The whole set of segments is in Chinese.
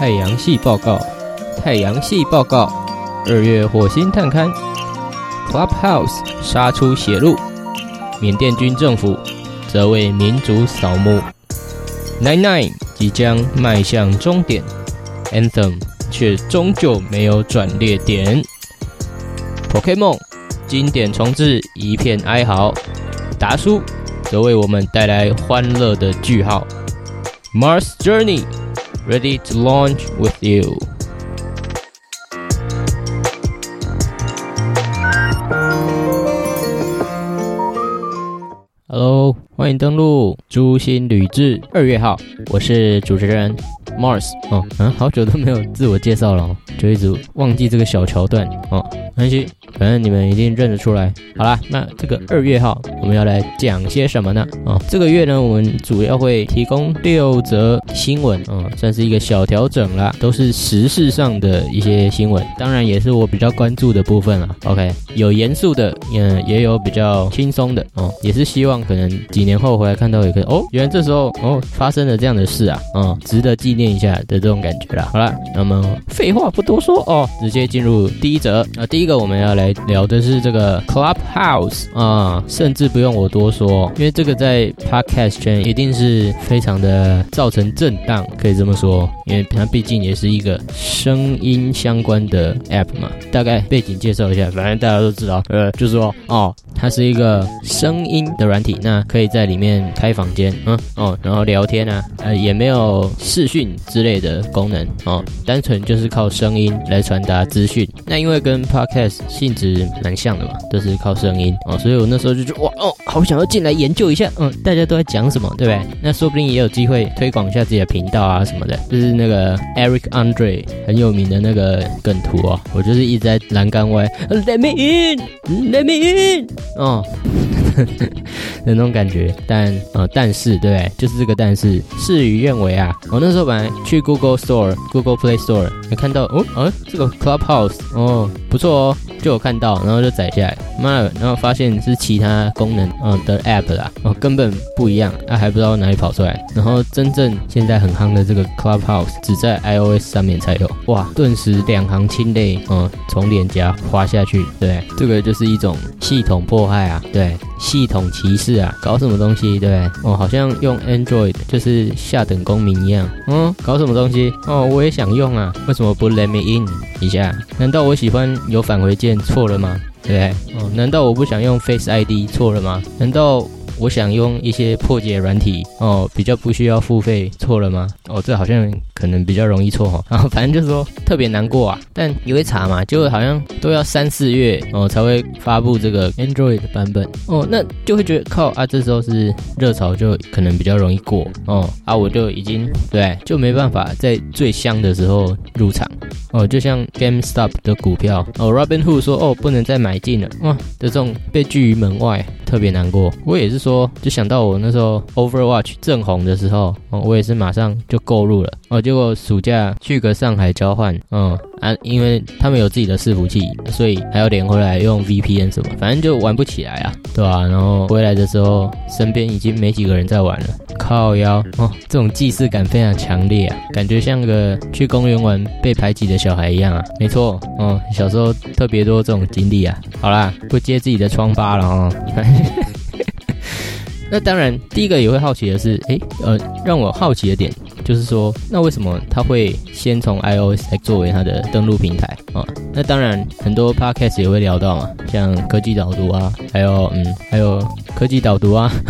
太阳系报告，太阳系报告，二月火星探勘，Clubhouse 杀出血路，缅甸军政府则为民族扫墓，Nine Nine 即将迈向终点，Anthem 却终究没有转捩点，Pokemon 经典重置一片哀嚎，达叔则为我们带来欢乐的句号，Mars Journey。Ready to launch with you. Hello，欢迎登录诛心旅志二月号，我是主持人 Mars。哦，嗯，好久都没有自我介绍了，就一直忘记这个小桥段。哦，没关系。反正你们一定认得出来。好啦，那这个二月号我们要来讲些什么呢？哦，这个月呢，我们主要会提供六则新闻，嗯，算是一个小调整啦，都是时事上的一些新闻，当然也是我比较关注的部分了。OK，有严肃的，嗯，也有比较轻松的，哦，也是希望可能几年后回来看到一个，哦，原来这时候哦发生了这样的事啊，嗯，值得纪念一下的这种感觉啦。好了，那么废话不多说哦，直接进入第一则啊，第一个个我们要来。聊的是这个 Clubhouse 啊，甚至不用我多说，因为这个在 Podcast 圈一定是非常的造成震荡，可以这么说，因为它毕竟也是一个声音相关的 App 嘛。大概背景介绍一下，反正大家都知道，呃，就是说哦，它是一个声音的软体，那可以在里面开房间，嗯哦，然后聊天啊，呃，也没有视讯之类的功能哦，单纯就是靠声音来传达资讯。那因为跟 Podcast 性质蛮像的嘛，都是靠声音哦，所以我那时候就觉得哇哦，好想要进来研究一下，嗯，大家都在讲什么，对不对？那说不定也有机会推广一下自己的频道啊什么的。就是那个 Eric Andre 很有名的那个梗图哦，我就是一直在栏杆外，Let me in，Let me in，哦。那种感觉，但呃，但是对？就是这个但是，事与愿违啊！我那时候本来去 Google Store、Google Play Store，没看到哦，啊，这个 Clubhouse 哦，不错，哦就有看到，然后就载下来，妈的，然后发现是其他功能嗯的 App 啦，哦，根本不一样，那还不知道哪里跑出来。然后真正现在很夯的这个 Clubhouse，只在 iOS 上面才有，哇，顿时两行清泪，嗯，从脸颊滑下去，对，这个就是一种系统迫害啊，对。系统歧视啊，搞什么东西？对，哦，好像用 Android 就是下等公民一样。嗯，搞什么东西？哦，我也想用啊，为什么不 Let me in 一下？难道我喜欢有返回键错了吗？对哦，难道我不想用 Face ID 错了吗？难道？我想用一些破解软体哦，比较不需要付费，错了吗？哦，这好像可能比较容易错哈。然 后反正就是说特别难过啊，但你会查嘛，就好像都要三四月哦才会发布这个 Android 版本哦，那就会觉得靠啊，这时候是热潮，就可能比较容易过哦啊，我就已经对就没办法在最香的时候入场哦，就像 GameStop 的股票哦，Robinhood 说哦不能再买进了哇的这种被拒于门外，特别难过。我也是说。说就想到我那时候 Overwatch 正红的时候，我也是马上就购入了，哦，结果暑假去个上海交换，嗯啊，因为他们有自己的伺服器，所以还要连回来用 VPN 什么，反正就玩不起来啊，对吧？然后回来的时候，身边已经没几个人在玩了，靠腰哦，这种既视感非常强烈啊，感觉像个去公园玩被排挤的小孩一样啊，没错，哦，小时候特别多这种经历啊，好啦，不揭自己的疮疤了哦。那当然，第一个也会好奇的是，诶，呃，让我好奇的点就是说，那为什么他会先从 iOS 来作为他的登录平台？啊？那当然，很多 podcast 也会聊到嘛，像科技导读啊，还有嗯，还有科技导读啊。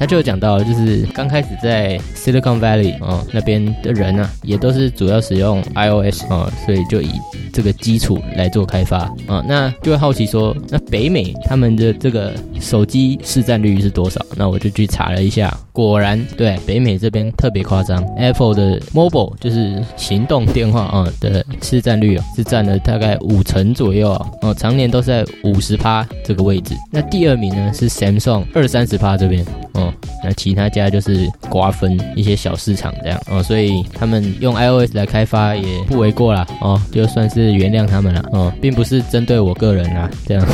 他就讲到，就是刚开始在 Silicon Valley 哦那边的人呢，也都是主要使用 iOS 啊，所以就以这个基础来做开发啊。那就会好奇说，那北美他们的这个手机市占率是多少？那我就去查了一下，果然对北美这边特别夸张，Apple 的 Mobile 就是行动电话啊的市占率是占了大概五成左右啊，哦，常年都是在五十趴这个位置。那第二名呢是 Samsung 二三十趴这边。哦，那其他家就是瓜分一些小市场这样哦，所以他们用 iOS 来开发也不为过啦哦，就算是原谅他们了哦，并不是针对我个人啦这样。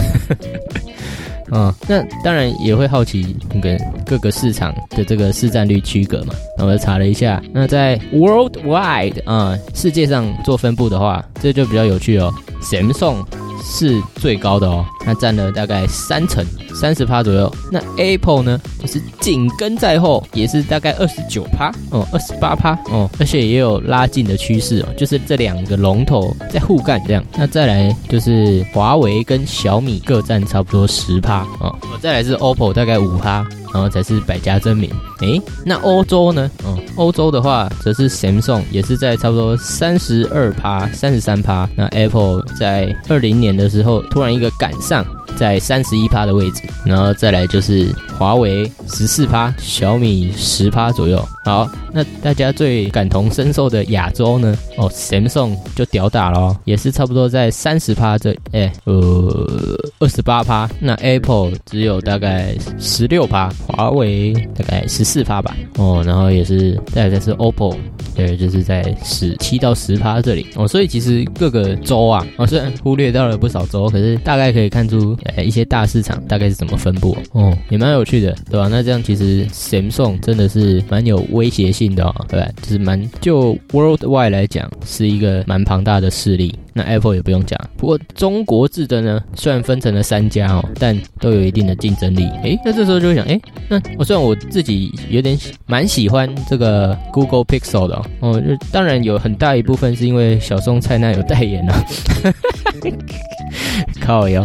嗯，那当然也会好奇那个各个市场的这个市占率区隔嘛。那我查了一下，那在 worldwide 啊，世界上做分布的话，这就比较有趣哦。Samsung 是最高的哦，它占了大概三成。三十趴左右，那 Apple 呢，就是紧跟在后，也是大概二十九趴哦，二十八趴哦，而且也有拉近的趋势哦，就是这两个龙头在互干这样。那再来就是华为跟小米各占差不多十趴哦，再来是 OPPO 大概五趴。然后才是百家争鸣。诶，那欧洲呢？嗯，欧洲的话则是 Samsung 也是在差不多三十二趴、三十三趴。那 Apple 在二零年的时候突然一个赶上，在三十一趴的位置。然后再来就是华为十四趴，小米十趴左右。好，那大家最感同身受的亚洲呢？哦，Samsung 就屌打了，也是差不多在三十趴这，哎，呃，二十八趴。那 Apple 只有大概十六趴。华为大概十四趴吧，哦，然后也是再来是 OPPO，对，就是在十七到十趴这里，哦，所以其实各个州啊，哦，虽然忽略掉了不少州，可是大概可以看出，哎，一些大市场大概是怎么分布，哦，也蛮有趣的，对吧？那这样其实 Samsung 真的是蛮有威胁性的哦，对吧？就是蛮就 Worldwide 来讲是一个蛮庞大的势力。那 Apple 也不用讲，不过中国制的呢，虽然分成了三家哦，但都有一定的竞争力。诶，那这时候就会想，诶，那我虽然我自己有点蛮喜欢这个 Google Pixel 的哦，就当然有很大一部分是因为小松菜奈有代言啊，靠腰。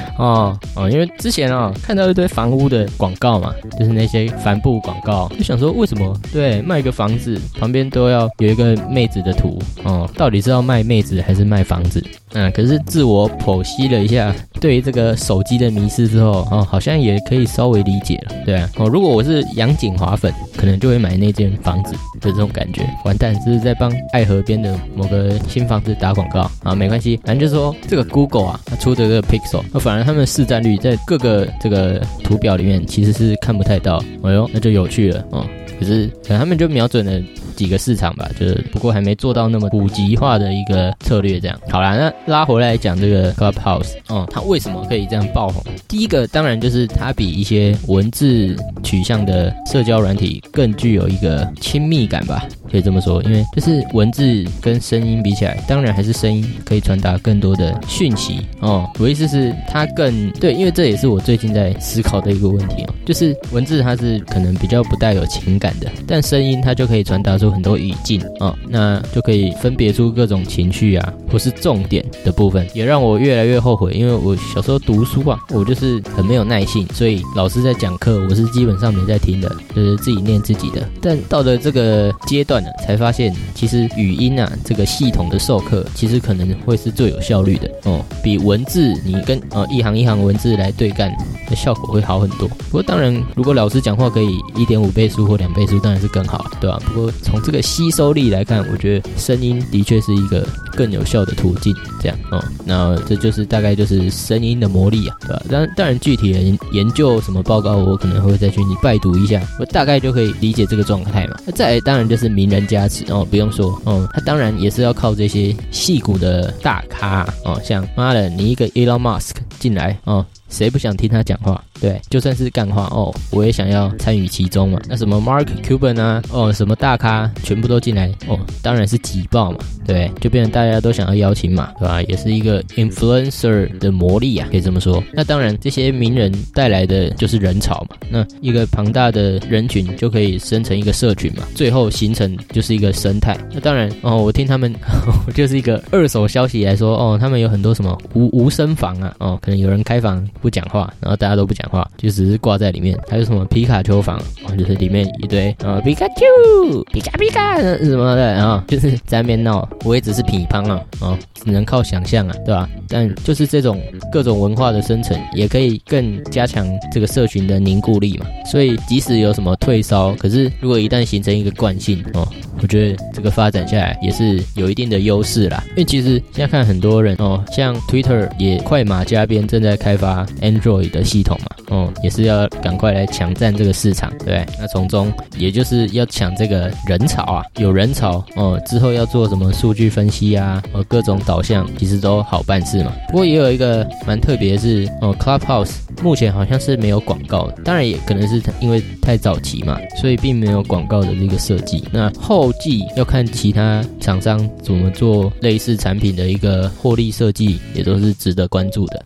哦哦，因为之前啊看到一堆房屋的广告嘛，就是那些帆布广告，就想说为什么对卖一个房子旁边都要有一个妹子的图哦，到底是要卖妹子还是卖房子？嗯，可是自我剖析了一下，对于这个手机的迷失之后哦，好像也可以稍微理解了，对啊哦，如果我是杨景华粉，可能就会买那间房子的这种感觉。完蛋，这是在帮爱河边的某个新房子打广告啊，没关系，反正就说这个 Google 啊，它出的这个 Pixel，那反而他们市占率在各个这个图表里面其实是看不太到，哎呦，那就有趣了哦。可是可能他们就瞄准了。几个市场吧，就是不过还没做到那么普及化的一个策略，这样好啦，那拉回来讲这个 Clubhouse，哦，它为什么可以这样爆红？第一个当然就是它比一些文字取向的社交软体更具有一个亲密感吧。可以这么说，因为就是文字跟声音比起来，当然还是声音可以传达更多的讯息哦。我意思是它更对，因为这也是我最近在思考的一个问题哦，就是文字它是可能比较不带有情感的，但声音它就可以传达出很多语境哦，那就可以分别出各种情绪啊，或是重点的部分，也让我越来越后悔，因为我小时候读书啊，我就是很没有耐性，所以老师在讲课，我是基本上没在听的，就是自己念自己的。但到了这个阶段。才发现，其实语音啊，这个系统的授课，其实可能会是最有效率的哦，比文字你跟呃一行一行文字来对干的效果会好很多。不过当然，如果老师讲话可以一点五倍速或两倍速，当然是更好，对吧？不过从这个吸收力来看，我觉得声音的确是一个更有效的途径。这样哦，那这就是大概就是声音的魔力啊，对吧？当当然具体的研究什么报告，我可能会再去你拜读一下，我大概就可以理解这个状态嘛。那再当然就是名人加持哦，不用说哦，他当然也是要靠这些戏骨的大咖哦，像妈的你一个 Elon Musk 进来哦。谁不想听他讲话？对，就算是干话哦，我也想要参与其中嘛。那什么 Mark Cuban 啊，哦，什么大咖全部都进来哦，当然是挤爆嘛，对，就变成大家都想要邀请嘛，对吧？也是一个 influencer 的魔力啊，可以这么说。那当然，这些名人带来的就是人潮嘛。那一个庞大的人群就可以生成一个社群嘛，最后形成就是一个生态。那当然哦，我听他们 就是一个二手消息来说哦，他们有很多什么无无声房啊，哦，可有人开房。不讲话，然后大家都不讲话，就只是挂在里面。还有什么皮卡丘房，就是里面一堆啊皮卡丘、皮卡皮卡什么的，然后就是在那边闹。我也只是乒乓啊，啊，只能靠想象啊，对吧？但就是这种各种文化的生成，也可以更加强这个社群的凝固力嘛。所以即使有什么退烧，可是如果一旦形成一个惯性哦，我觉得这个发展下来也是有一定的优势啦。因为其实现在看很多人哦，像 Twitter 也快马加鞭，正在开发。Android 的系统嘛，哦，也是要赶快来抢占这个市场，对？那从中也就是要抢这个人潮啊，有人潮哦，之后要做什么数据分析啊，呃，各种导向其实都好办事嘛。不过也有一个蛮特别的是，哦，Clubhouse 目前好像是没有广告的，当然也可能是因为太早期嘛，所以并没有广告的这个设计。那后继要看其他厂商怎么做类似产品的一个获利设计，也都是值得关注的。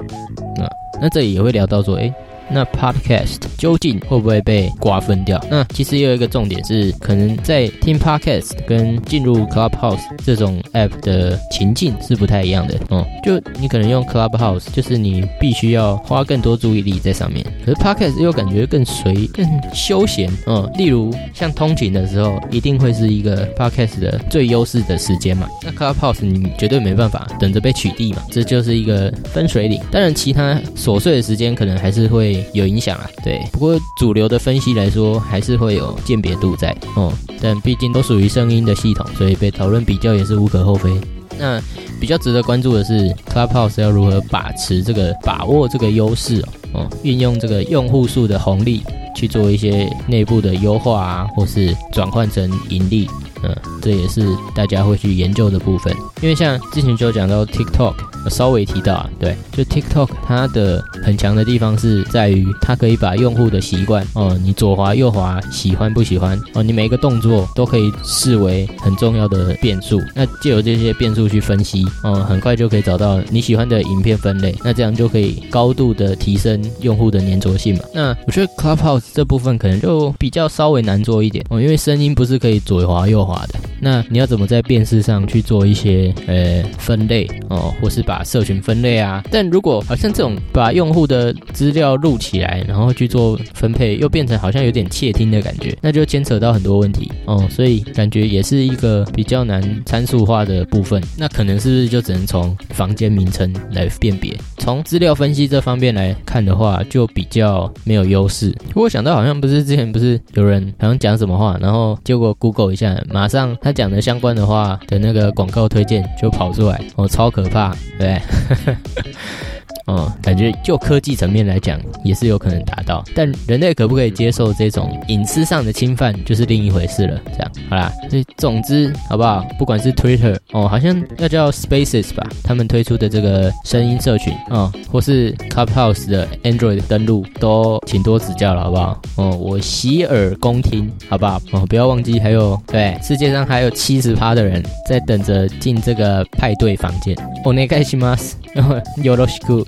那那这里也会聊到说，哎。那 Podcast 究竟会不会被瓜分掉？那其实也有一个重点是，可能在听 Podcast 跟进入 Clubhouse 这种 App 的情境是不太一样的哦。就你可能用 Clubhouse，就是你必须要花更多注意力在上面，可是 Podcast 又感觉更随、更休闲哦。例如像通勤的时候，一定会是一个 Podcast 的最优势的时间嘛。那 Clubhouse 你绝对没办法等着被取缔嘛，这就是一个分水岭。当然，其他琐碎的时间可能还是会。有影响啊，对。不过主流的分析来说，还是会有鉴别度在哦。但毕竟都属于声音的系统，所以被讨论比较也是无可厚非。那比较值得关注的是，Clubhouse 要如何把持这个、把握这个优势哦，运用这个用户数的红利去做一些内部的优化啊，或是转换成盈利。嗯，这也是大家会去研究的部分。因为像之前就讲到 TikTok。稍微提到啊，对，就 TikTok 它的很强的地方是在于，它可以把用户的习惯哦，你左滑右滑，喜欢不喜欢哦，你每一个动作都可以视为很重要的变数。那借由这些变数去分析，哦，很快就可以找到你喜欢的影片分类。那这样就可以高度的提升用户的粘着性嘛。那我觉得 Clubhouse 这部分可能就比较稍微难做一点哦，因为声音不是可以左滑右滑的。那你要怎么在辨识上去做一些呃分类哦，或是把把社群分类啊？但如果好像这种把用户的资料录起来，然后去做分配，又变成好像有点窃听的感觉，那就牵扯到很多问题哦。所以感觉也是一个比较难参数化的部分。那可能是不是就只能从房间名称来辨别？从资料分析这方面来看的话，就比较没有优势。我想到好像不是之前不是有人好像讲什么话，然后结果 Google 一下，马上。他讲的相关的话的那个广告推荐就跑出来，哦，超可怕，对。哦，感觉就科技层面来讲，也是有可能达到，但人类可不可以接受这种隐私上的侵犯，就是另一回事了。这样，好啦，所以总之，好不好？不管是 Twitter 哦，好像要叫 Spaces 吧，他们推出的这个声音社群啊，或是 Clubhouse 的 Android 登录，都请多指教了，好不好？哦，我洗耳恭听，好不好？哦，不要忘记，还有对，世界上还有七十趴的人在等着进这个派对房间。お願いします。 よろしく。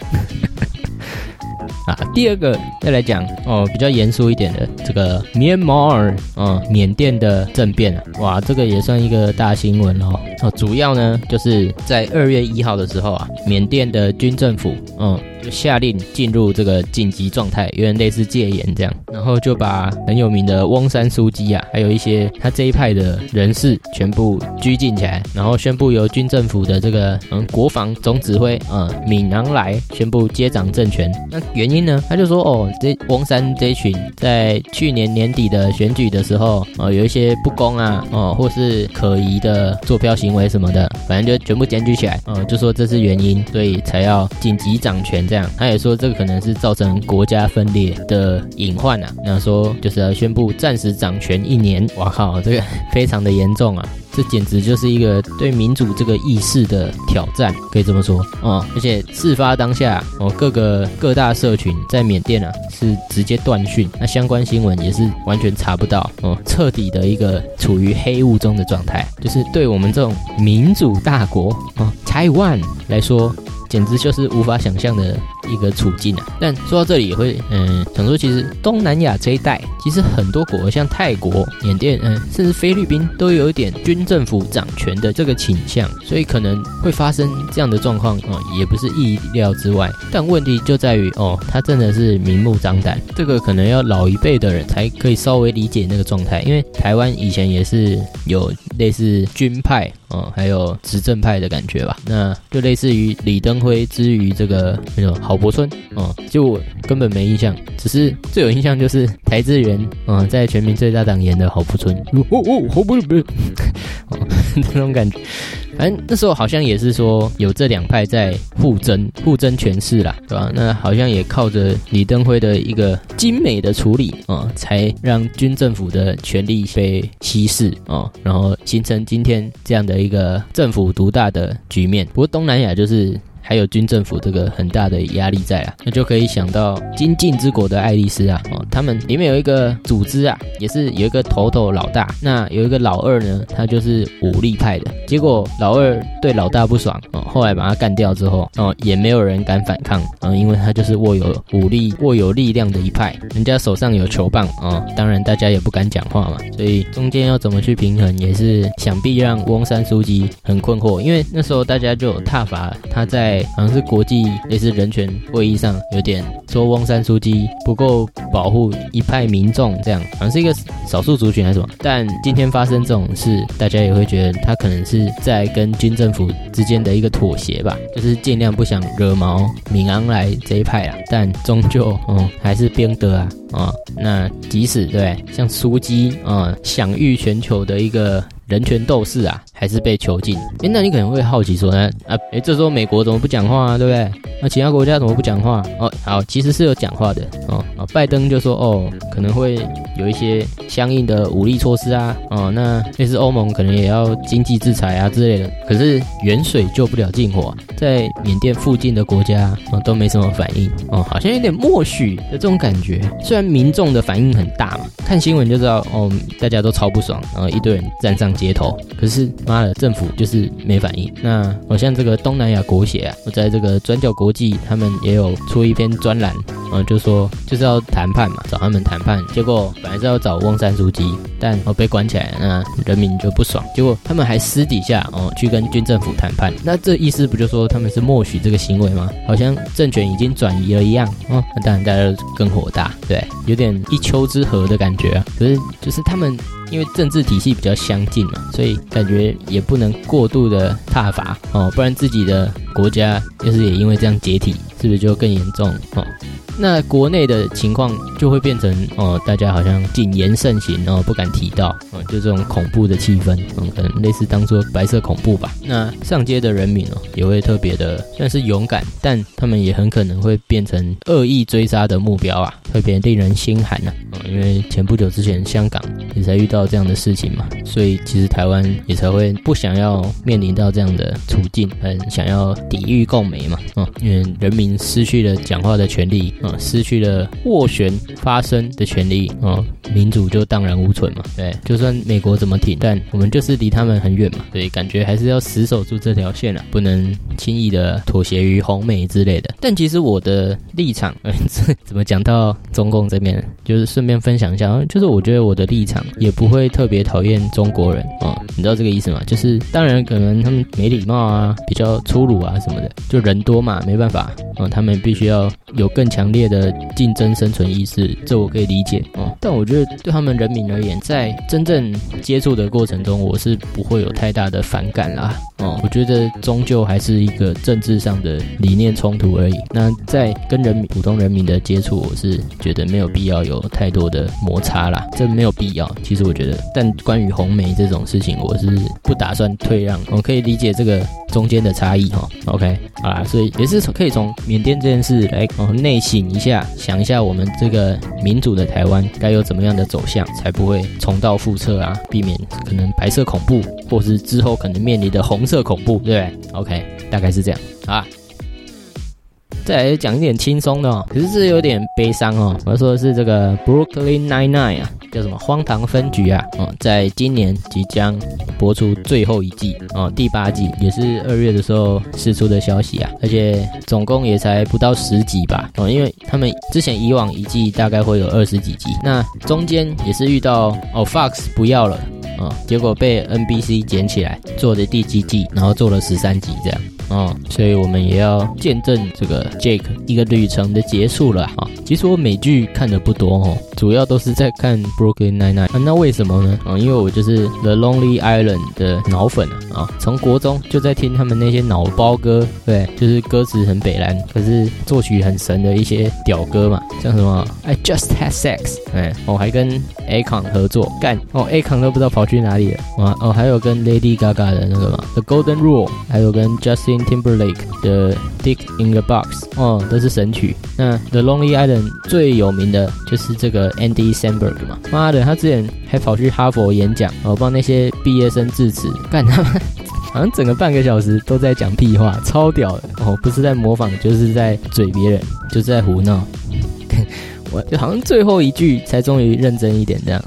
啊，第二个再来讲哦，比较严肃一点的这个缅甸啊，缅甸的政变啊，哇，这个也算一个大新闻哦。哦，主要呢就是在二月一号的时候啊，缅甸的军政府嗯就下令进入这个紧急状态，有点类似戒严这样，然后就把很有名的翁山书记啊，还有一些他这一派的人士全部拘禁起来，然后宣布由军政府的这个嗯国防总指挥嗯敏昂莱宣布接掌政权。那原因。呢？他就说哦，这翁山这群在去年年底的选举的时候，哦，有一些不公啊，哦，或是可疑的坐票行为什么的，反正就全部检举起来，哦，就说这是原因，所以才要紧急掌权这样。他也说这个可能是造成国家分裂的隐患啊，那说就是要宣布暂时掌权一年。哇靠，这个非常的严重啊。这简直就是一个对民主这个意识的挑战，可以这么说啊！而且事发当下，哦，各个各大社群在缅甸啊是直接断讯，那相关新闻也是完全查不到，哦，彻底的一个处于黑雾中的状态，就是对我们这种民主大国啊台湾来说。简直就是无法想象的一个处境啊！但说到这里也会，嗯，想说其实东南亚这一带，其实很多国像泰国、缅甸，嗯，甚至菲律宾都有一点军政府掌权的这个倾向，所以可能会发生这样的状况啊，也不是意料之外。但问题就在于哦，他真的是明目张胆，这个可能要老一辈的人才可以稍微理解那个状态，因为台湾以前也是有类似军派哦，还有执政派的感觉吧，那就类似于李登。辉之于这个那种好郝柏村哦，就我根本没印象，只是最有印象就是台资源嗯，在全民最大党演的郝柏村哦哦郝柏村不是 哦那种感觉，反正那时候好像也是说有这两派在互争，互争权势啦，对吧？那好像也靠着李登辉的一个精美的处理啊，才让军政府的权力被稀释啊，然后形成今天这样的一个政府独大的局面。不过东南亚就是。还有军政府这个很大的压力在啊，那就可以想到金晋之国的爱丽丝啊，哦，他们里面有一个组织啊，也是有一个头头老大，那有一个老二呢，他就是武力派的，结果老二对老大不爽哦，后来把他干掉之后哦，也没有人敢反抗啊，因为他就是握有武力、握有力量的一派，人家手上有球棒啊，当然大家也不敢讲话嘛，所以中间要怎么去平衡，也是想必让翁山书记很困惑，因为那时候大家就有挞伐他在。好像是国际类似人权会议上有点说翁山书记不够保护一派民众，这样好像是一个少数族群还是什么。但今天发生这种事，大家也会觉得他可能是在跟军政府之间的一个妥协吧，就是尽量不想惹毛闽昂来这一派啊。但终究，嗯，还是边得啊啊。那即使对像书记啊享誉全球的一个。人权斗士啊，还是被囚禁？哎，那你可能会好奇说呢？啊，哎，这时候美国怎么不讲话啊？对不对？那其他国家怎么不讲话？哦，好，其实是有讲话的哦。啊，拜登就说哦，可能会有一些相应的武力措施啊。哦，那类似欧盟可能也要经济制裁啊之类的。可是远水救不了近火，在缅甸附近的国家啊都没什么反应哦，好像有点默许的这种感觉。虽然民众的反应很大嘛，看新闻就知道哦，大家都超不爽，然后一堆人站上。街头，可是妈的，政府就是没反应。那好像这个东南亚国协啊，我在这个转角国际，他们也有出一篇专栏，嗯，就说就是要谈判嘛，找他们谈判。结果本来是要找翁山书记，但哦被关起来，那人民就不爽。结果他们还私底下哦去跟军政府谈判。那这意思不就说他们是默许这个行为吗？好像政权已经转移了一样。哦，那当然大家更火大，对，有点一丘之貉的感觉啊。可是就是他们。因为政治体系比较相近嘛，所以感觉也不能过度的踏伐哦，不然自己的国家就是也因为这样解体，是不是就更严重哦？那国内的情况就会变成哦，大家好像谨言慎行哦，不敢提到哦，就这种恐怖的气氛，嗯，可能类似当做白色恐怖吧。那上街的人民哦，也会特别的算是勇敢，但他们也很可能会变成恶意追杀的目标啊，特别令人心寒呐。因为前不久之前香港也才遇到这样的事情嘛，所以其实台湾也才会不想要面临到这样的处境，很想要抵御共媒嘛，嗯，因为人民失去了讲话的权利啊。失去了斡旋发声的权利哦，民主就荡然无存嘛。对，就算美国怎么挺，但我们就是离他们很远嘛。所以感觉还是要死守住这条线啊，不能轻易的妥协于红美之类的。但其实我的立场，怎么讲到中共这边，就是顺便分享一下，就是我觉得我的立场也不会特别讨厌中国人哦，你知道这个意思吗？就是当然可能他们没礼貌啊，比较粗鲁啊什么的，就人多嘛，没办法啊，他们必须要有更强烈。的竞争生存意识，这我可以理解哦。但我觉得对他们人民而言，在真正接触的过程中，我是不会有太大的反感啦。哦，我觉得终究还是一个政治上的理念冲突而已。那在跟人民、普通人民的接触，我是觉得没有必要有太多的摩擦啦，这没有必要。其实我觉得，但关于红梅这种事情，我是不打算退让。我可以理解这个中间的差异哈。OK，好啦，所以也是可以从缅甸这件事来内省。一下，想一下，我们这个民主的台湾该有怎么样的走向，才不会重蹈覆辙啊？避免可能白色恐怖，或是之后可能面临的红色恐怖，对不对？OK，大概是这样啊。再来讲一点轻松的哦，可是这有点悲伤哦。我要说的是这个 Brooklyn Nine Nine 啊，叫什么荒唐分局啊？哦，在今年即将播出最后一季哦，第八季也是二月的时候释出的消息啊，而且总共也才不到十集吧？哦，因为他们之前以往一季大概会有二十几集，那中间也是遇到哦 Fox 不要了啊，结果被 NBC 捡起来做的第几季，然后做了十三集这样。哦，所以我们也要见证这个 Jake 一个旅程的结束了啊。其实我美剧看的不多哦，主要都是在看 Brooklyn Nine Nine 啊，那为什么呢？啊，因为我就是 The Lonely Island 的脑粉啊，啊，从国中就在听他们那些脑包歌，对，就是歌词很北蓝，可是作曲很神的一些屌歌嘛，像什么 I Just Had Sex，哎，我还跟 Acon 合作干，哦，Acon 都不知道跑去哪里了，啊，哦，还有跟 Lady Gaga 的那个嘛，The Golden Rule，还有跟 Justin Timberlake 的 Dick in the Box，哦，都是神曲。那 The Lonely Island 最有名的就是这个 Andy Samberg 嘛，妈的，他之前还跑去哈佛演讲，哦，帮那些毕业生致辞，干他们好像整个半个小时都在讲屁话，超屌的哦，不是在模仿，就是在嘴别人，就是在胡闹。我就好像最后一句才终于认真一点这样。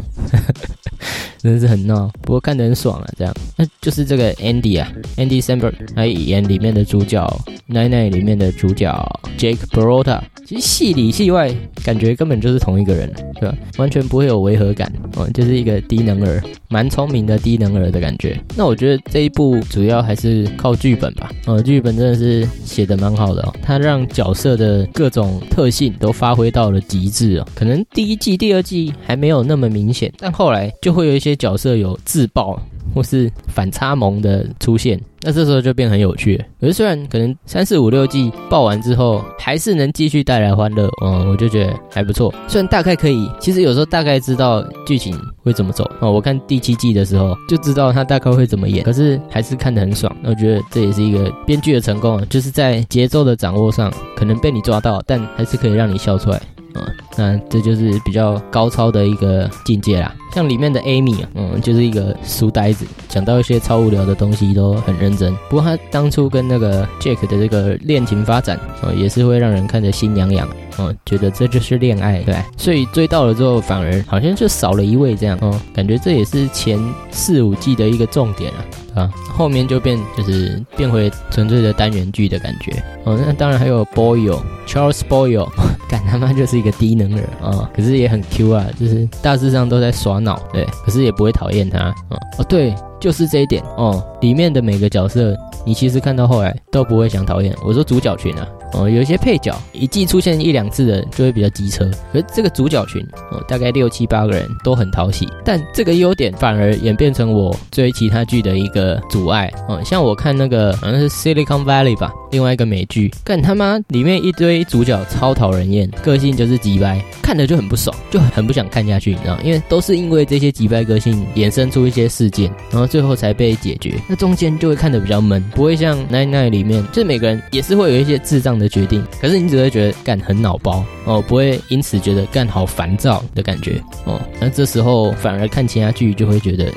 真的是很闹，不过看得很爽啊，这样，那就是这个 Andy 啊，Andy Samberg，他演里面的主角，奶奶里面的主角 Jake Peralta，其实戏里戏外感觉根本就是同一个人，对吧？完全不会有违和感，哦，就是一个低能儿，蛮聪明的低能儿的感觉。那我觉得这一部主要还是靠剧本吧，哦，剧本真的是写的蛮好的哦，他让角色的各种特性都发挥到了极致哦，可能第一季、第二季还没有那么明显，但后来就会有一些些。角色有自爆或是反差萌的出现，那这时候就变很有趣。可是虽然可能三四五六季爆完之后，还是能继续带来欢乐，嗯，我就觉得还不错。虽然大概可以，其实有时候大概知道剧情会怎么走哦。我看第七季的时候就知道他大概会怎么演，可是还是看得很爽。那我觉得这也是一个编剧的成功，就是在节奏的掌握上可能被你抓到，但还是可以让你笑出来。啊，那这就是比较高超的一个境界啦。像里面的 Amy 啊，嗯，就是一个书呆子，讲到一些超无聊的东西都很认真。不过他当初跟那个 Jack 的这个恋情发展，啊，也是会让人看着心痒痒，嗯，觉得这就是恋爱，对。所以追到了之后，反而好像就少了一位这样，哦，感觉这也是前四五季的一个重点啊。啊，后面就变就是变回纯粹的单元剧的感觉哦。那当然还有 Boyle Charles Boyle，干他妈就是一个低能儿啊，可是也很 Q 啊，就是大致上都在耍脑，对，可是也不会讨厌他啊。哦，对，就是这一点哦。里面的每个角色，你其实看到后来都不会想讨厌。我说主角群啊。哦，有一些配角一季出现一两次的就会比较机车，而这个主角群哦，大概六七八个人都很讨喜，但这个优点反而演变成我追其他剧的一个阻碍哦。像我看那个好像是 Silicon Valley 吧，另外一个美剧，干他妈里面一堆主角超讨人厌，个性就是急掰，看着就很不爽，就很不想看下去，你知道因为都是因为这些急掰个性衍生出一些事件，然后最后才被解决，那中间就会看得比较闷，不会像 Nine Nine 里面，就每个人也是会有一些智障。的决定，可是你只会觉得干很脑包哦，不会因此觉得干好烦躁的感觉哦。那这时候反而看其他剧就会觉得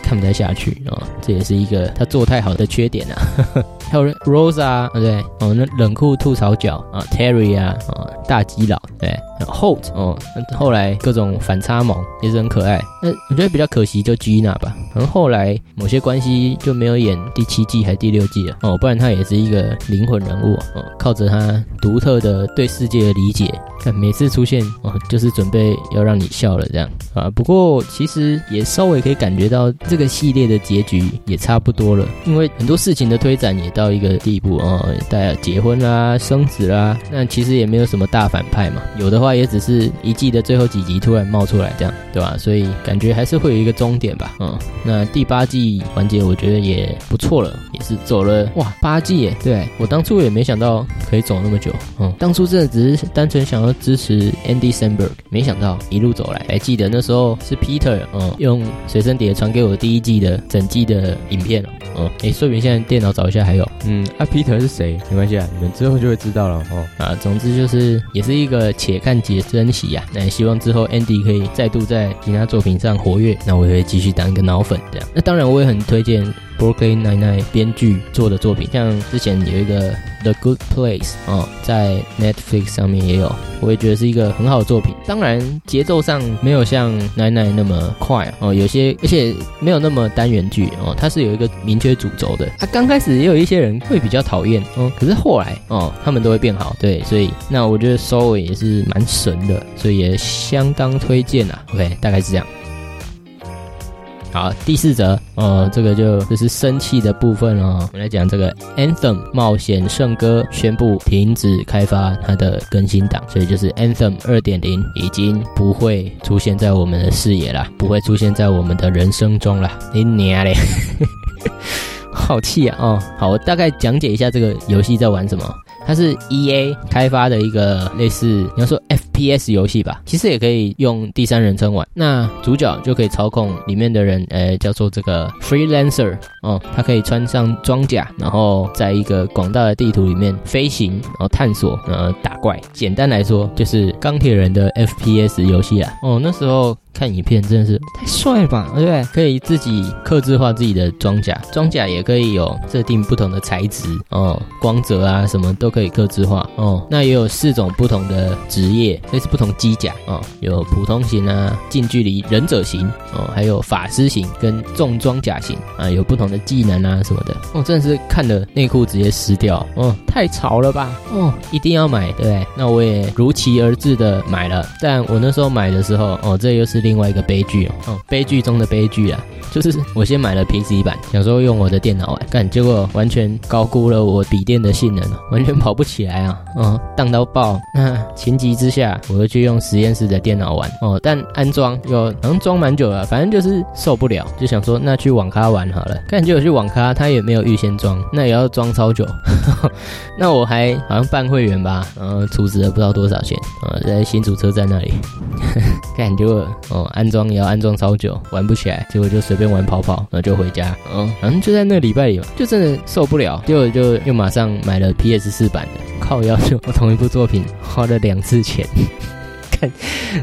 看不太下去啊，这也是一个他做太好的缺点啊。还有 Rose 啊啊，对哦，那冷酷吐槽角啊，Terry 啊，啊，大基佬对，Holt 哦，后来各种反差萌也是很可爱。那我觉得比较可惜就 Gina 吧，然后后来某些关系就没有演第七季还是第六季了哦，不然他也是一个灵魂人物哦，靠着他独特的对世界的理解。看每次出现哦，就是准备要让你笑了这样啊。不过其实也稍微可以感觉到这个系列的结局也差不多了，因为很多事情的推展也到一个地步哦，大家结婚啦、生子啦，那其实也没有什么大反派嘛，有的话也只是一季的最后几集突然冒出来这样，对吧？所以感觉还是会有一个终点吧。嗯，那第八季环节我觉得也不错了，也是走了哇八季耶。对我当初也没想到可以走那么久，嗯，当初真的只是单纯想要。支持 Andy Samberg，没想到一路走来，还记得那时候是 Peter，嗯，用随身碟传给我第一季的整季的影片哦，嗯，哎，说明现在电脑找一下还有，嗯，啊，Peter 是谁？没关系啊，你们之后就会知道了哦，啊，总之就是也是一个且看且珍惜呀，那也希望之后 Andy 可以再度在其他作品上活跃，那我也会继续当一个脑粉这样，那当然我也很推荐。Brooklyn Nine Nine 编剧做的作品，像之前有一个 The Good Place 哦，在 Netflix 上面也有，我也觉得是一个很好的作品。当然节奏上没有像 Nine Nine 那么快哦，有些而且没有那么单元剧哦，它是有一个明确主轴的。它刚开始也有一些人会比较讨厌哦，可是后来哦，他们都会变好。对，所以那我觉得 s o r y 也是蛮神的，所以也相当推荐啊。OK，大概是这样。好，第四则哦，这个就就是生气的部分哦。我们来讲这个 Anthem 冒险圣歌宣布停止开发它的更新档，所以就是 Anthem 二点零已经不会出现在我们的视野了，不会出现在我们的人生中了。你娘嘞！好气啊！哦，好，我大概讲解一下这个游戏在玩什么。它是 E A 开发的一个类似你要说 F P S 游戏吧，其实也可以用第三人称玩。那主角就可以操控里面的人，呃，叫做这个 Freelancer 哦，他可以穿上装甲，然后在一个广大的地图里面飞行，然后探索，呃，打怪。简单来说，就是钢铁人的 F P S 游戏啊。哦，那时候。看影片真的是太帅了吧，对不对？可以自己刻制化自己的装甲，装甲也可以有设定不同的材质哦，光泽啊什么都可以刻制化哦。那也有四种不同的职业，类似不同机甲哦，有普通型啊、近距离忍者型哦，还有法师型跟重装甲型啊，有不同的技能啊什么的。哦，真的是看了内裤直接湿掉哦，太潮了吧哦，一定要买，对不对？那我也如期而至的买了，但我那时候买的时候哦，这又是。另外一个悲剧哦，哦，悲剧中的悲剧啊，就是我先买了 PC 版，想说用我的电脑玩，干结果完全高估了我笔电的性能，完全跑不起来啊，哦，荡到爆。那情急之下，我就去用实验室的电脑玩哦，但安装又好像装蛮久了，反正就是受不了，就想说那去网咖玩好了。干结果去网咖，他也没有预先装，那也要装超久。那我还好像办会员吧，然后储值了不知道多少钱啊，在新竹车站那里，干结果。安装也要安装超久，玩不起来，结果就随便玩跑跑，然后就回家。嗯，反正就在那个礼拜里，就真的受不了，结果就又马上买了 PS 四版的，靠要求我同一部作品花了两次钱。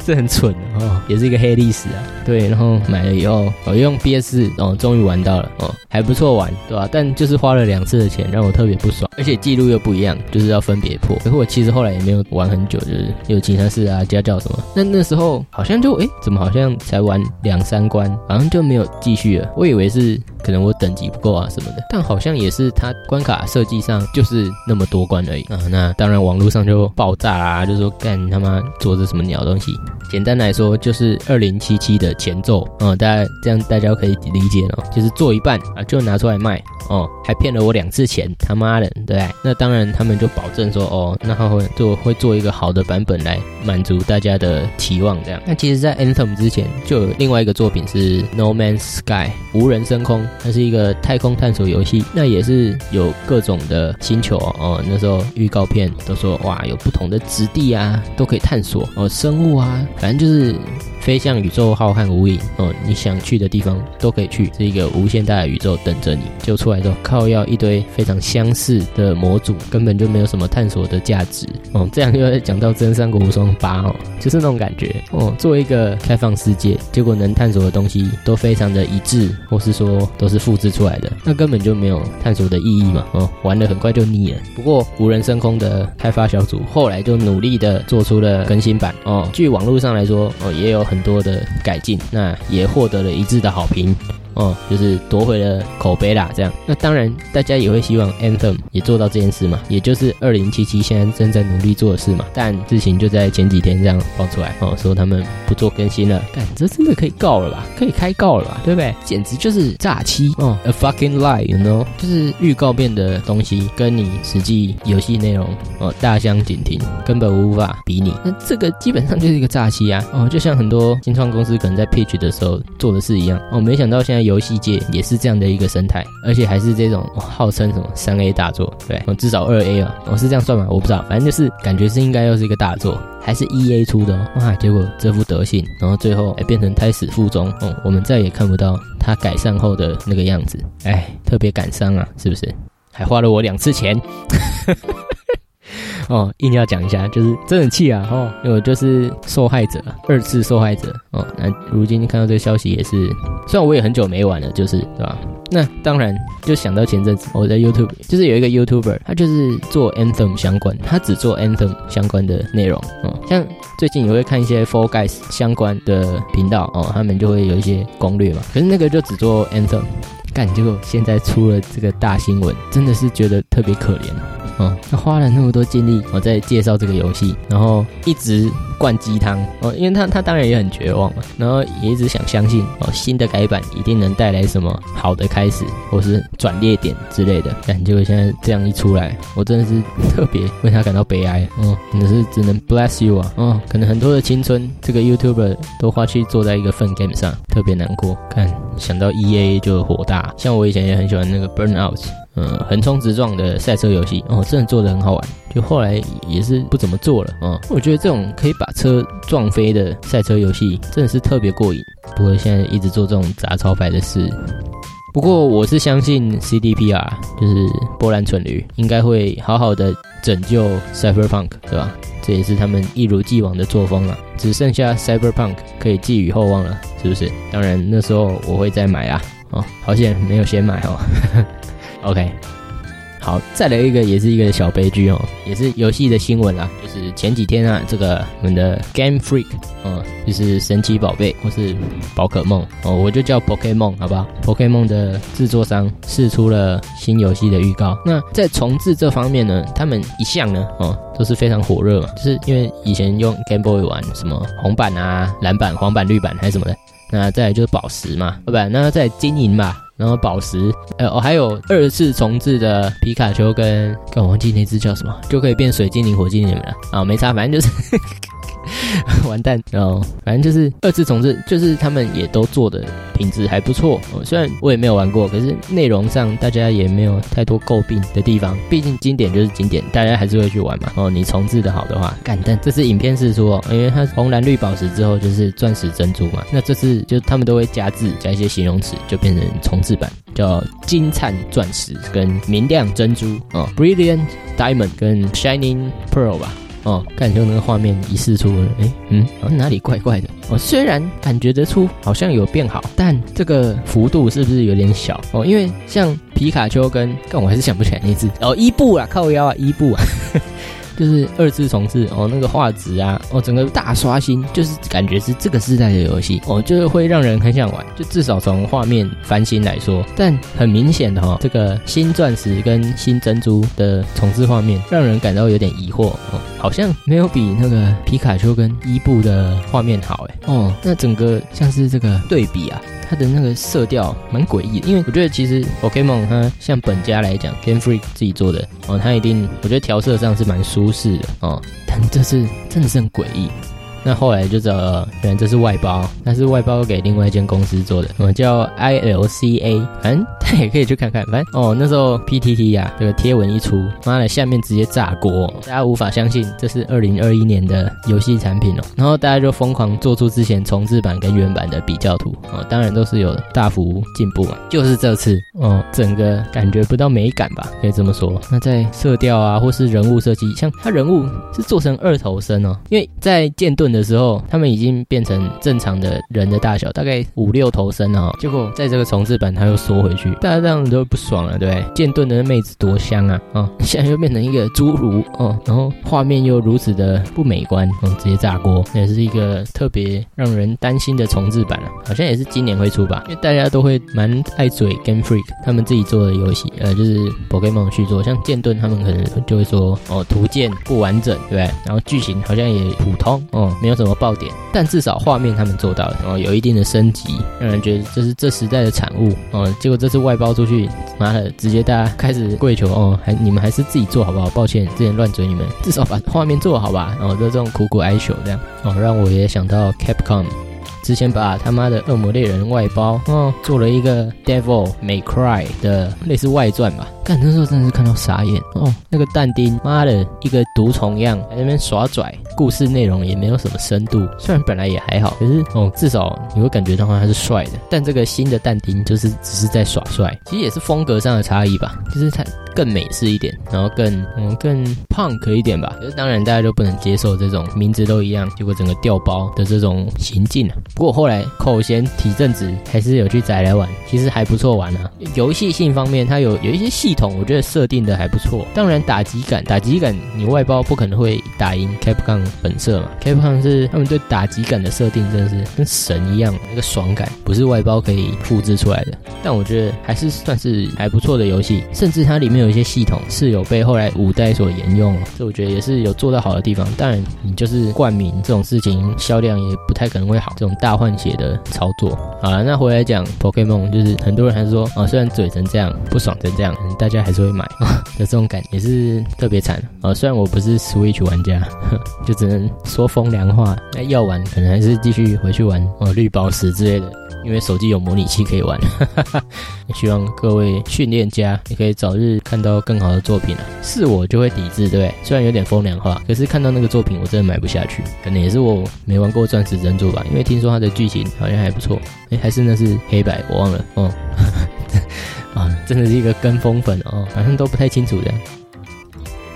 是 很蠢的哦，也是一个黑历史啊。对，然后买了以后，我用 PS 哦，终于玩到了哦，还不错玩，对吧？但就是花了两次的钱，让我特别不爽，而且记录又不一样，就是要分别破。可是我其实后来也没有玩很久，就是有其他事啊、家教什么。那那时候好像就哎，怎么好像才玩两三关，好像就没有继续了。我以为是。可能我等级不够啊什么的，但好像也是它关卡设计上就是那么多关而已啊。那当然网络上就爆炸啦，就说干他妈做这什么鸟东西。简单来说就是二零七七的前奏啊，大家这样大家可以理解了，就是做一半啊就拿出来卖。哦，还骗了我两次钱，他妈的，对那当然，他们就保证说，哦，那他会做会做一个好的版本来满足大家的期望，这样。那其实，在 Anthem 之前，就有另外一个作品是 No Man's Sky 无人升空，它是一个太空探索游戏，那也是有各种的星球哦。那时候预告片都说，哇，有不同的质地啊，都可以探索哦，生物啊，反正就是。飞向宇宙浩瀚无垠哦，你想去的地方都可以去，是一个无限大的宇宙等着你。就出来之后，靠要一堆非常相似的模组，根本就没有什么探索的价值哦。这样又要讲到真三国无双八哦，就是那种感觉哦。作为一个开放世界，结果能探索的东西都非常的一致，或是说都都是复制出来的，那根本就没有探索的意义嘛哦。玩的很快就腻了。不过无人升空的开发小组后来就努力的做出了更新版哦。据网络上来说哦，也有。很多的改进，那也获得了一致的好评。哦，就是夺回了口碑啦，这样。那当然，大家也会希望 Anthem 也做到这件事嘛，也就是二零七七现在正在努力做的事嘛。但事情就在前几天这样爆出来，哦，说他们不做更新了。干，这真的可以告了吧？可以开告了吧？对不对？简直就是诈欺哦，a fucking lie，you know？就是预告片的东西跟你实际游戏内容哦大相径庭，根本无法比拟。那这个基本上就是一个诈欺啊！哦，就像很多新创公司可能在 pitch 的时候做的事一样。哦，没想到现在。游戏界也是这样的一个生态，而且还是这种号称什么三 A 大作，对，至少二 A 啊，我是这样算吗？我不知道，反正就是感觉是应该又是一个大作，还是 EA 出的哇？结果这副德性，然后最后还变成胎死腹中，哦，我们再也看不到他改善后的那个样子，哎，特别感伤啊，是不是？还花了我两次钱。哦，硬要讲一下，就是真的气啊！哦，因为我就是受害者，二次受害者。哦，那如今看到这个消息也是，虽然我也很久没玩了，就是对吧？那当然就想到前阵子我在 YouTube，就是有一个 YouTuber，他就是做 Anthem 相关，他只做 Anthem 相关的内容。哦，像最近也会看一些 Four Guys 相关的频道，哦，他们就会有一些攻略嘛。可是那个就只做 Anthem，干结果现在出了这个大新闻，真的是觉得特别可怜。哦，他花了那么多精力我在介绍这个游戏，然后一直灌鸡汤哦，因为他他当然也很绝望嘛，然后也一直想相信哦，新的改版一定能带来什么好的开始，或是转捩点之类的。但结果现在这样一出来，我真的是特别为他感到悲哀。嗯，真的是只能 bless you 啊。哦，可能很多的青春，这个 YouTuber 都花去做在一个 fun game 上，特别难过。看想到 EA 就火大，像我以前也很喜欢那个 Burnout。嗯，横冲直撞的赛车游戏哦，真的做的很好玩。就后来也是不怎么做了哦。我觉得这种可以把车撞飞的赛车游戏真的是特别过瘾。不过现在一直做这种砸招牌的事。不过我是相信 CDPR，就是波兰蠢驴，应该会好好的拯救 Cyberpunk，对吧？这也是他们一如既往的作风啊。只剩下 Cyberpunk 可以寄予厚望了，是不是？当然那时候我会再买啊。哦，好险没有先买哦。OK，好，再来一个，也是一个小悲剧哦，也是游戏的新闻啦，就是前几天啊，这个我们的 Game Freak，嗯，就是神奇宝贝或是宝可梦哦，我就叫 Pokemon 好不好？Pokemon 的制作商试出了新游戏的预告。那在重置这方面呢，他们一向呢，哦，都是非常火热嘛，就是因为以前用 Game Boy 玩什么红版啊、蓝版、黄版、绿版还是什么的，那再来就是宝石嘛，不，那再金银吧。然后宝石，呃，哦，还有二次重置的皮卡丘跟，我忘记那只叫什么，就可以变水精灵、火精灵了啊，没差，反正就是。完蛋哦！反正就是二次重置，就是他们也都做的品质还不错。哦虽然我也没有玩过，可是内容上大家也没有太多诟病的地方。毕竟经典就是经典，大家还是会去玩嘛。哦，你重置的好的话，干但这是影片是说，因为它红蓝绿宝石之后就是钻石珍珠嘛。那这次就他们都会加字，加一些形容词，就变成重置版，叫金灿钻石跟明亮珍珠哦，Brilliant Diamond 跟 Shining Pearl 吧。哦，感觉那个画面一试出了，哎，嗯，好像哪里怪怪的。哦，虽然感觉得出好像有变好，但这个幅度是不是有点小？哦，因为像皮卡丘跟，但我还是想不起来那只。哦，伊布啊，靠腰啊，伊布啊。就是二次重置哦，那个画质啊，哦，整个大刷新，就是感觉是这个时代的游戏哦，就是会让人很想玩。就至少从画面翻新来说，但很明显的哈，这个新钻石跟新珍珠的重置画面，让人感到有点疑惑哦，好像没有比那个皮卡丘跟伊布的画面好哎哦，那整个像是这个对比啊。它的那个色调蛮诡异的，因为我觉得其实 Pokemon 它像本家来讲，Game Freak 自己做的哦，它一定我觉得调色上是蛮舒适的哦，但这是真的是很诡异。那后来就找，原来这是外包，那是外包给另外一间公司做的，我叫 ILCA，反正 也可以去看看。反正哦，那时候 PTT 呀，这个贴文一出，妈的，下面直接炸锅，大家无法相信这是二零二一年的游戏产品哦。然后大家就疯狂做出之前重置版跟原版的比较图哦，当然都是有大幅进步嘛。就是这次哦，整个感觉不到美感吧，可以这么说。那在色调啊，或是人物设计，像他人物是做成二头身哦，因为在剑盾。的时候，他们已经变成正常的人的大小，大概五六头身了。结果在这个重置版，他又缩回去，大家这样都不爽了，对不对？剑盾的妹子多香啊！啊，现在又变成一个侏儒哦，然后画面又如此的不美观，嗯，直接炸锅，也是一个特别让人担心的重置版了。好像也是今年会出吧，因为大家都会蛮爱嘴 Game Freak 他们自己做的游戏，呃，就是 Pokemon 续作，像剑盾他们可能就会说哦，图鉴不完整，对不对？然后剧情好像也普通，哦。没有什么爆点，但至少画面他们做到了，哦，有一定的升级，让人觉得这是这时代的产物，哦，结果这次外包出去，妈的，直接大家开始跪求，哦，还你们还是自己做好不好？抱歉，之前乱嘴你们，至少把画面做好吧，然后就这种苦苦哀求这样，哦，让我也想到 Capcom。之前把他妈的恶魔猎人外包，哦，做了一个 Devil May Cry 的类似外传吧。看那时候真的是看到傻眼哦，那个但丁，妈的一个毒虫一样在那边耍拽，故事内容也没有什么深度。虽然本来也还好，可是哦，至少你会感觉到他是帅的。但这个新的但丁就是只是在耍帅，其实也是风格上的差异吧，就是他。更美式一点，然后更嗯更 punk 一点吧。当然，大家都不能接受这种名字都一样，结果整个掉包的这种行径啊。不过后来口嫌体正直，还是有去宅来玩，其实还不错玩啊。游戏性方面，它有有一些细统，我觉得设定的还不错。当然打击感，打击感你外包不可能会打赢 Capcom 本色嘛，Capcom 是他们对打击感的设定真的是跟神一样，那个爽感不是外包可以复制出来的。但我觉得还是算是还不错的游戏，甚至它里面有一些系统是有被后来五代所沿用，这我觉得也是有做到好的地方。当然，你就是冠名这种事情，销量也不太可能会好，这种大换血的操作。好了，那回来讲 Pokemon，就是很多人还是说，哦，虽然嘴成这样，不爽成这样，但大家还是会买的 这种感也是特别惨啊。虽然我不是 Switch 玩家，就只能说风凉话。那要玩，可能还是继续回去玩哦，绿宝石之类的。因为手机有模拟器可以玩，希望各位训练家也可以早日看到更好的作品啊！是我就会抵制，对不对？虽然有点风凉话，可是看到那个作品我真的买不下去。可能也是我没玩过钻石珍珠吧，因为听说它的剧情好像还不错。哎，还是那是黑白，我忘了。哦，啊，真的是一个跟风粉哦，反正都不太清楚的。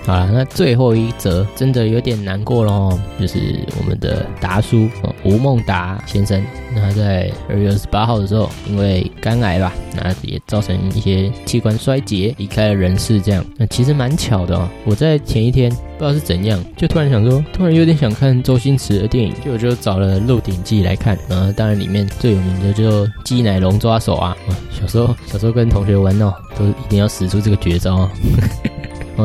好了，那最后一则真的有点难过了哦，就是我们的达叔吴孟达先生，那他在二月二十八号的时候，因为肝癌吧，那也造成一些器官衰竭，离开了人世。这样，那其实蛮巧的哦。我在前一天不知道是怎样，就突然想说，突然有点想看周星驰的电影，就我就找了《鹿鼎记》来看。呃，当然里面最有名的就鸡奶龙抓手啊，小时候小时候跟同学玩闹，都一定要使出这个绝招。哦，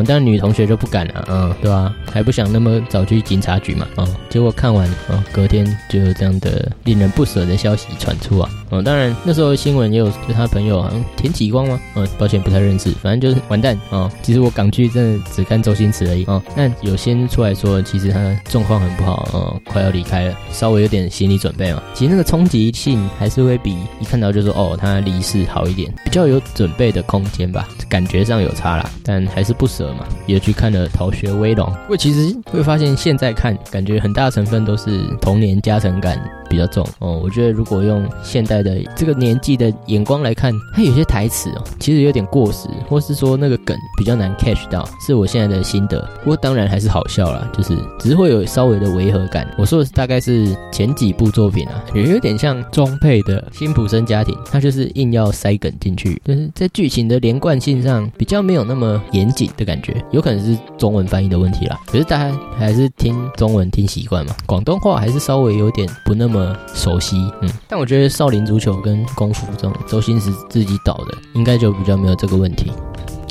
但女同学就不敢了，嗯，对吧？还不想那么早去警察局嘛，哦，结果看完，哦，隔天就有这样的令人不舍的消息传出啊，哦，当然那时候新闻也有，就他朋友好像田启光吗？嗯，抱歉不太认识，反正就是完蛋哦。其实我港剧真的只看周星驰而已，哦，那有先出来说，其实他状况很不好，哦，快要离开了，稍微有点心理准备嘛。其实那个冲击性还是会比一看到就说哦他离世好一点，比较有准备的空间吧，感觉上有差啦，但还是不舍。嘛，也去看了《逃学威龙》，不过其实会发现现在看，感觉很大成分都是童年加成感。比较重哦，我觉得如果用现代的这个年纪的眼光来看，它有些台词哦，其实有点过时，或是说那个梗比较难 catch 到，是我现在的心得。不过当然还是好笑啦，就是只是会有稍微的违和感。我说的大概是前几部作品啊，也有点像中配的辛普森家庭，它就是硬要塞梗进去，就是在剧情的连贯性上比较没有那么严谨的感觉，有可能是中文翻译的问题啦。可是大家还是听中文听习惯嘛，广东话还是稍微有点不那么。么熟悉，嗯，但我觉得少林足球跟功夫这种周星驰自己导的，应该就比较没有这个问题。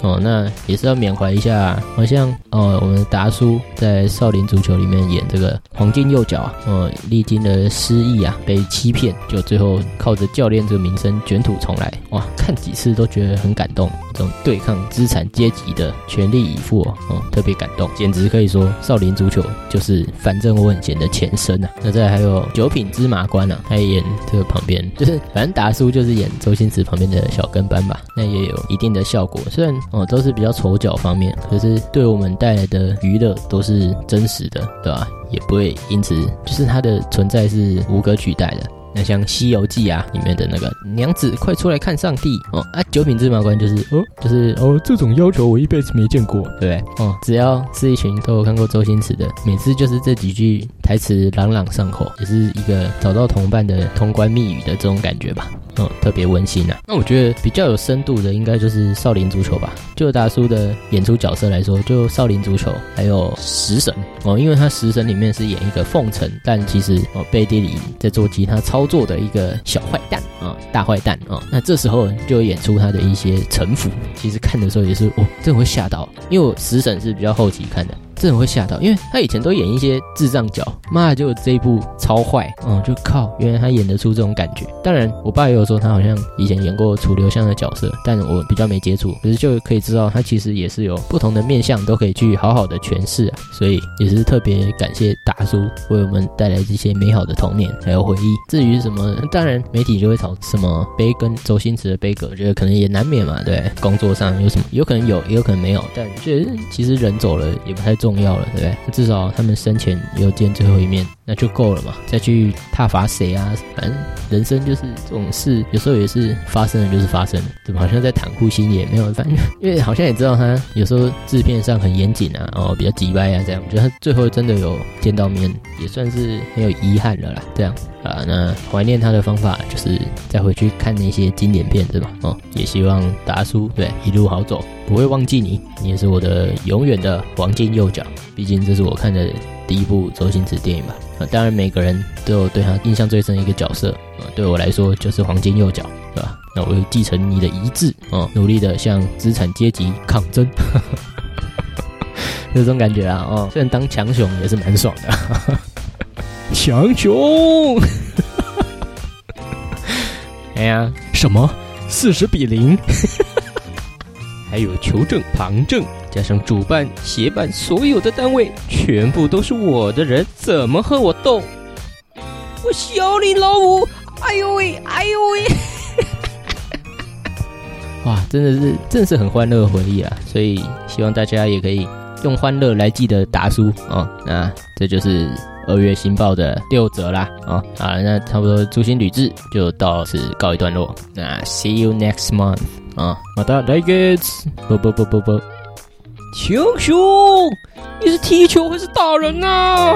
哦，那也是要缅怀一下，好像哦，我们达叔在《少林足球》里面演这个黄金右脚啊，哦，历经了失意啊，被欺骗，就最后靠着教练这个名声卷土重来，哇，看几次都觉得很感动，这种对抗资产阶级的全力以赴哦，特别感动，简直可以说《少林足球》就是反正我很闲的前身啊。那再还有九品芝麻官啊，他也演这个旁边，就是反正达叔就是演周星驰旁边的小跟班吧，那也有一定的效果，虽然。哦，都是比较丑角方面，可是对我们带来的娱乐都是真实的，对吧？也不会因此就是它的存在是无可取代的。那像《西游记》啊里面的那个娘子，快出来看上帝哦啊！九品芝麻官就是哦，就是哦，这种要求我一辈子没见过，对不对？哦，只要是一群都有看过周星驰的，每次就是这几句台词朗朗上口，也是一个找到同伴的通关密语的这种感觉吧。嗯，特别温馨啊。那我觉得比较有深度的，应该就是少林足球吧。就大叔的演出角色来说，就少林足球，还有食神哦，因为他食神里面是演一个奉承，但其实哦背地里在做其他操做的一个小坏蛋啊，大坏蛋啊。那这时候就演出他的一些城府，其实看的时候也是哦，这会吓到，因为我食神是比较后期看的。真的会吓到，因为他以前都演一些智障角，妈的就这一部超坏，嗯，就靠，原来他演得出这种感觉。当然，我爸也有说他好像以前演过楚留香的角色，但我比较没接触，可是就可以知道他其实也是有不同的面相，都可以去好好的诠释啊。所以也是特别感谢达叔为我们带来这些美好的童年还有回忆。至于什么，当然媒体就会炒什么悲跟周星驰的悲歌，我觉得可能也难免嘛，对，工作上有什么，有可能有，也有可能没有，但觉得其实人走了也不太。重要了，对不对？至少他们生前有见最后一面，那就够了嘛。再去挞伐谁啊？反正人生就是这种事，有时候也是发生了就是发生了，怎么好像在袒护心也没有？反正因为好像也知道他有时候制片上很严谨啊，哦，比较急歪啊，这样。我觉得他最后真的有见到面，也算是很有遗憾了啦。这样。啊。那怀念他的方法就是再回去看那些经典片子嘛。哦，也希望达叔对一路好走，不会忘记你，你也是我的永远的黄金右脚。毕竟这是我看的第一部周星驰电影吧。啊，当然每个人都有对他印象最深的一个角色，啊，对我来说就是黄金右脚，对吧？那我会继承你的遗志，哦，努力的向资产阶级抗争，这种感觉啊，哦，虽然当强雄也是蛮爽的，强雄，哎呀，什么四十比零，还有球证、旁证。加上主办、协办所有的单位，全部都是我的人，怎么和我斗？我小李老五，哎呦喂，哎呦喂！哇，真的是，真的是很欢乐的回忆啊！所以希望大家也可以用欢乐来记得达叔啊。那这就是二月新报的六折啦啊！好了，那差不多诛心旅志就到此告一段落。那 see you next month 啊！好的，like it，啵啵啵啵啵。强雄，你是踢球还是打人啊？